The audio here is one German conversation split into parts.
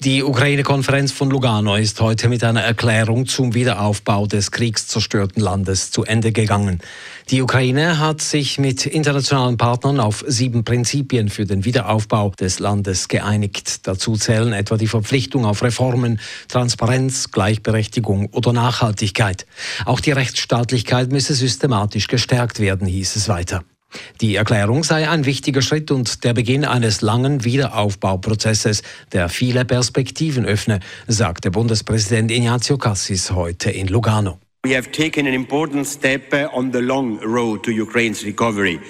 Die Ukraine-Konferenz von Lugano ist heute mit einer Erklärung zum Wiederaufbau des kriegszerstörten Landes zu Ende gegangen. Die Ukraine hat sich mit internationalen Partnern auf sieben Prinzipien für den Wiederaufbau des Landes geeinigt. Dazu zählen etwa die Verpflichtung auf Reformen, Transparenz, Gleichberechtigung oder Nachhaltigkeit. Auch die Rechtsstaatlichkeit müsse systematisch gestärkt werden, hieß es weiter. Die Erklärung sei ein wichtiger Schritt und der Beginn eines langen Wiederaufbauprozesses, der viele Perspektiven öffne, sagte Bundespräsident Ignazio Cassis heute in Lugano. We have taken an important step on the long road to Ukraine's recovery.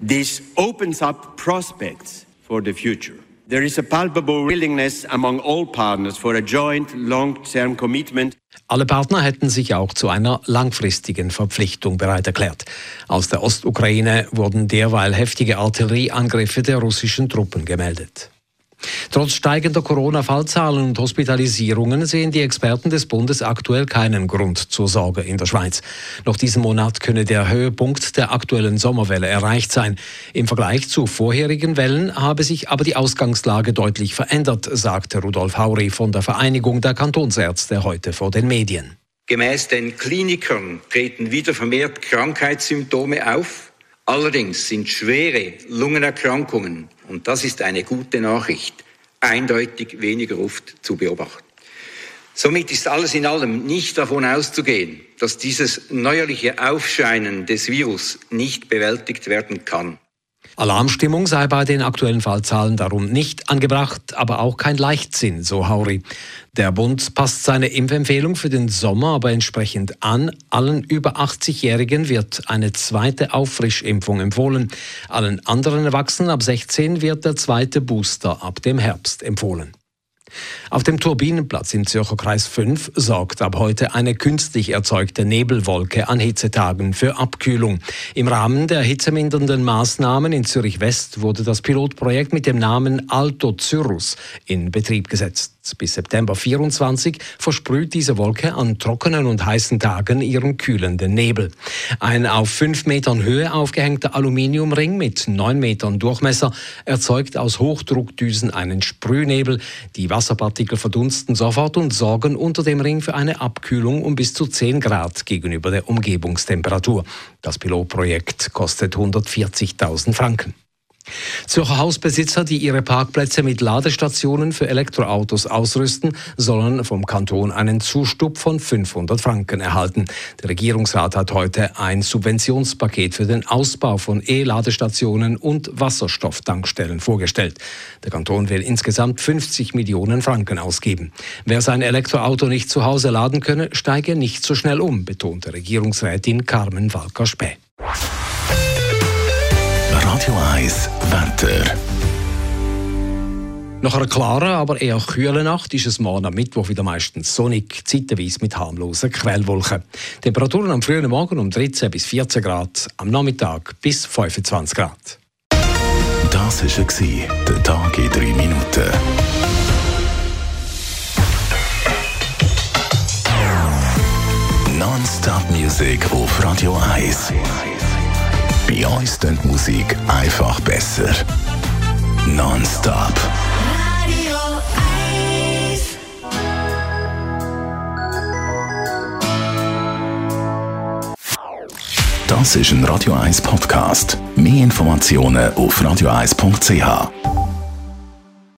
This opens up prospects for the future. There is a palpable willingness among all partners for a joint long-term commitment. Alle Partner hätten sich auch zu einer langfristigen Verpflichtung bereit erklärt. Aus der Ostukraine wurden derweil heftige Artillerieangriffe der russischen Truppen gemeldet. Trotz steigender Corona-Fallzahlen und Hospitalisierungen sehen die Experten des Bundes aktuell keinen Grund zur Sorge in der Schweiz. Noch diesen Monat könne der Höhepunkt der aktuellen Sommerwelle erreicht sein. Im Vergleich zu vorherigen Wellen habe sich aber die Ausgangslage deutlich verändert, sagte Rudolf Hauri von der Vereinigung der Kantonsärzte heute vor den Medien. Gemäß den Klinikern treten wieder vermehrt Krankheitssymptome auf. Allerdings sind schwere Lungenerkrankungen und das ist eine gute Nachricht, eindeutig weniger oft zu beobachten. Somit ist alles in allem nicht davon auszugehen, dass dieses neuerliche Aufscheinen des Virus nicht bewältigt werden kann. Alarmstimmung sei bei den aktuellen Fallzahlen darum nicht angebracht, aber auch kein Leichtsinn, so Hauri. Der Bund passt seine Impfempfehlung für den Sommer aber entsprechend an. Allen über 80-Jährigen wird eine zweite Auffrischimpfung empfohlen. Allen anderen Erwachsenen ab 16 wird der zweite Booster ab dem Herbst empfohlen. Auf dem Turbinenplatz im Zürcher Kreis 5 sorgt ab heute eine künstlich erzeugte Nebelwolke an Hitzetagen für Abkühlung. Im Rahmen der hitzemindernden Maßnahmen in Zürich West wurde das Pilotprojekt mit dem Namen Alto Cyrus in Betrieb gesetzt. Bis September 24 versprüht diese Wolke an trockenen und heißen Tagen ihren kühlenden Nebel. Ein auf fünf Metern Höhe aufgehängter Aluminiumring mit neun Metern Durchmesser erzeugt aus Hochdruckdüsen einen Sprühnebel. Die Wasserpartikel verdunsten sofort und sorgen unter dem Ring für eine Abkühlung um bis zu 10 Grad gegenüber der Umgebungstemperatur. Das Pilotprojekt kostet 140.000 Franken. Zürcher Hausbesitzer, die ihre Parkplätze mit Ladestationen für Elektroautos ausrüsten, sollen vom Kanton einen Zustup von 500 Franken erhalten. Der Regierungsrat hat heute ein Subventionspaket für den Ausbau von E-Ladestationen und Wasserstofftankstellen vorgestellt. Der Kanton will insgesamt 50 Millionen Franken ausgeben. Wer sein Elektroauto nicht zu Hause laden könne, steige nicht so schnell um, betonte Regierungsrätin Carmen Walker-Späh. Radio 1 Wetter. Nach einer klaren, aber eher kühlen Nacht ist es morgen am Mittwoch wieder meistens sonnig, zeitweise mit harmlosen Quellwolken. Temperaturen am frühen Morgen um 13 bis 14 Grad, am Nachmittag bis 25 Grad. Das war der Tag in 3 Minuten. Non-Stop Music auf Radio 1. Bei uns klingt Musik einfach besser. Non-stop. Radio 1. Das ist ein Radio 1 Podcast. Mehr Informationen auf radio1.ch.